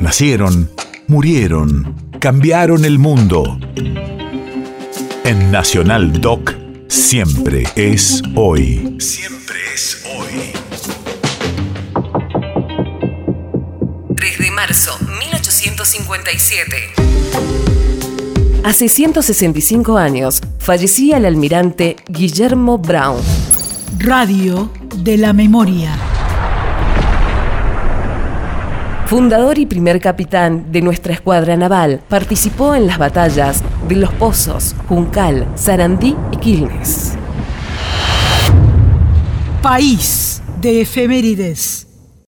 Nacieron, murieron, cambiaron el mundo. En Nacional Doc, siempre es hoy. Siempre es hoy. 3 de marzo, 1857. Hace 165 años fallecía el almirante Guillermo Brown. Radio de la Memoria. Fundador y primer capitán de nuestra escuadra naval, participó en las batallas de Los Pozos, Juncal, Sarandí y Quilmes. País de efemérides.